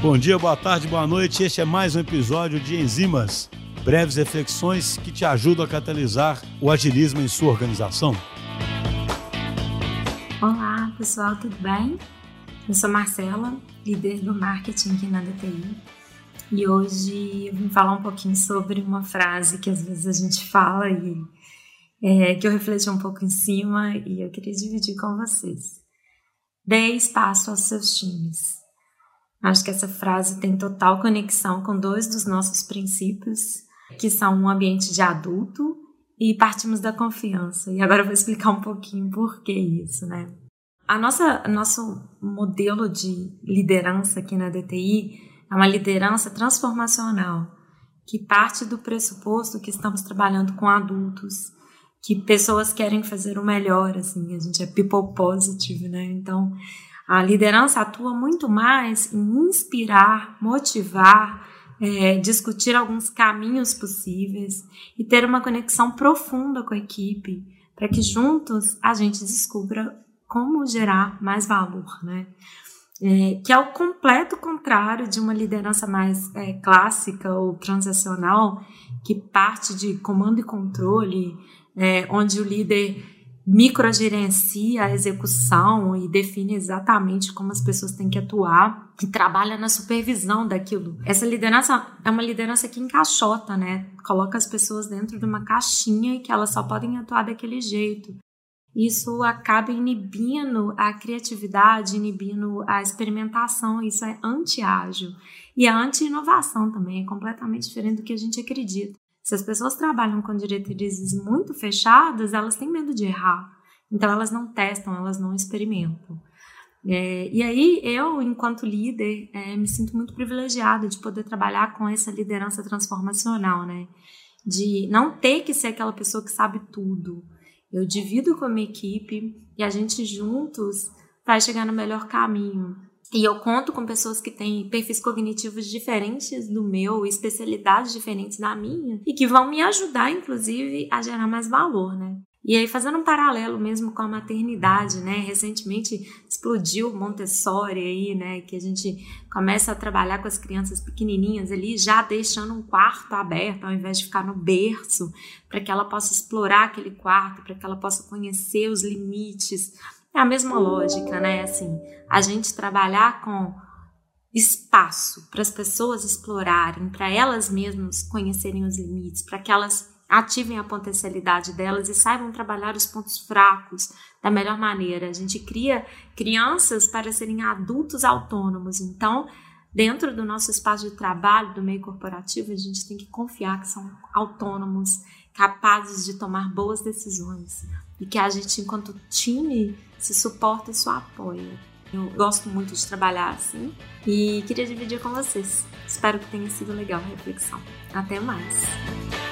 Bom dia, boa tarde, boa noite. Este é mais um episódio de Enzimas, breves reflexões que te ajudam a catalisar o agilismo em sua organização. Olá, pessoal, tudo bem? Eu sou Marcela, líder do marketing aqui na DTI. E hoje eu vim falar um pouquinho sobre uma frase que às vezes a gente fala e é, que eu refleti um pouco em cima e eu queria dividir com vocês. Dê espaço aos seus times. Acho que essa frase tem total conexão com dois dos nossos princípios, que são um ambiente de adulto e partimos da confiança. E agora eu vou explicar um pouquinho por que isso, né? A nossa nosso modelo de liderança aqui na DTI é uma liderança transformacional, que parte do pressuposto que estamos trabalhando com adultos, que pessoas querem fazer o melhor, assim, a gente é people positive, né? Então, a liderança atua muito mais em inspirar, motivar, é, discutir alguns caminhos possíveis e ter uma conexão profunda com a equipe, para que juntos a gente descubra como gerar mais valor, né? É, que é o completo contrário de uma liderança mais é, clássica ou transacional, que parte de comando e controle, é, onde o líder microgerencia a execução e define exatamente como as pessoas têm que atuar e trabalha na supervisão daquilo. Essa liderança é uma liderança que encaixota, né? Coloca as pessoas dentro de uma caixinha e que elas só podem atuar daquele jeito. Isso acaba inibindo a criatividade, inibindo a experimentação, isso é anti-ágil. E a anti-inovação também, é completamente diferente do que a gente acredita. Se as pessoas trabalham com diretrizes muito fechadas, elas têm medo de errar. Então, elas não testam, elas não experimentam. É, e aí, eu, enquanto líder, é, me sinto muito privilegiada de poder trabalhar com essa liderança transformacional, né? De não ter que ser aquela pessoa que sabe tudo. Eu divido com a minha equipe e a gente juntos vai chegar no melhor caminho. E eu conto com pessoas que têm perfis cognitivos diferentes do meu, especialidades diferentes da minha, e que vão me ajudar, inclusive, a gerar mais valor, né? E aí, fazendo um paralelo mesmo com a maternidade, né? Recentemente explodiu Montessori aí, né? Que a gente começa a trabalhar com as crianças pequenininhas ali, já deixando um quarto aberto, ao invés de ficar no berço, para que ela possa explorar aquele quarto, para que ela possa conhecer os limites, é a mesma lógica, né? Assim, a gente trabalhar com espaço para as pessoas explorarem, para elas mesmas conhecerem os limites, para que elas ativem a potencialidade delas e saibam trabalhar os pontos fracos da melhor maneira. A gente cria crianças para serem adultos autônomos. Então, dentro do nosso espaço de trabalho, do meio corporativo, a gente tem que confiar que são autônomos, capazes de tomar boas decisões e que a gente, enquanto time, se suporta e só apoia. Eu gosto muito de trabalhar assim e queria dividir com vocês. Espero que tenha sido legal a reflexão. Até mais!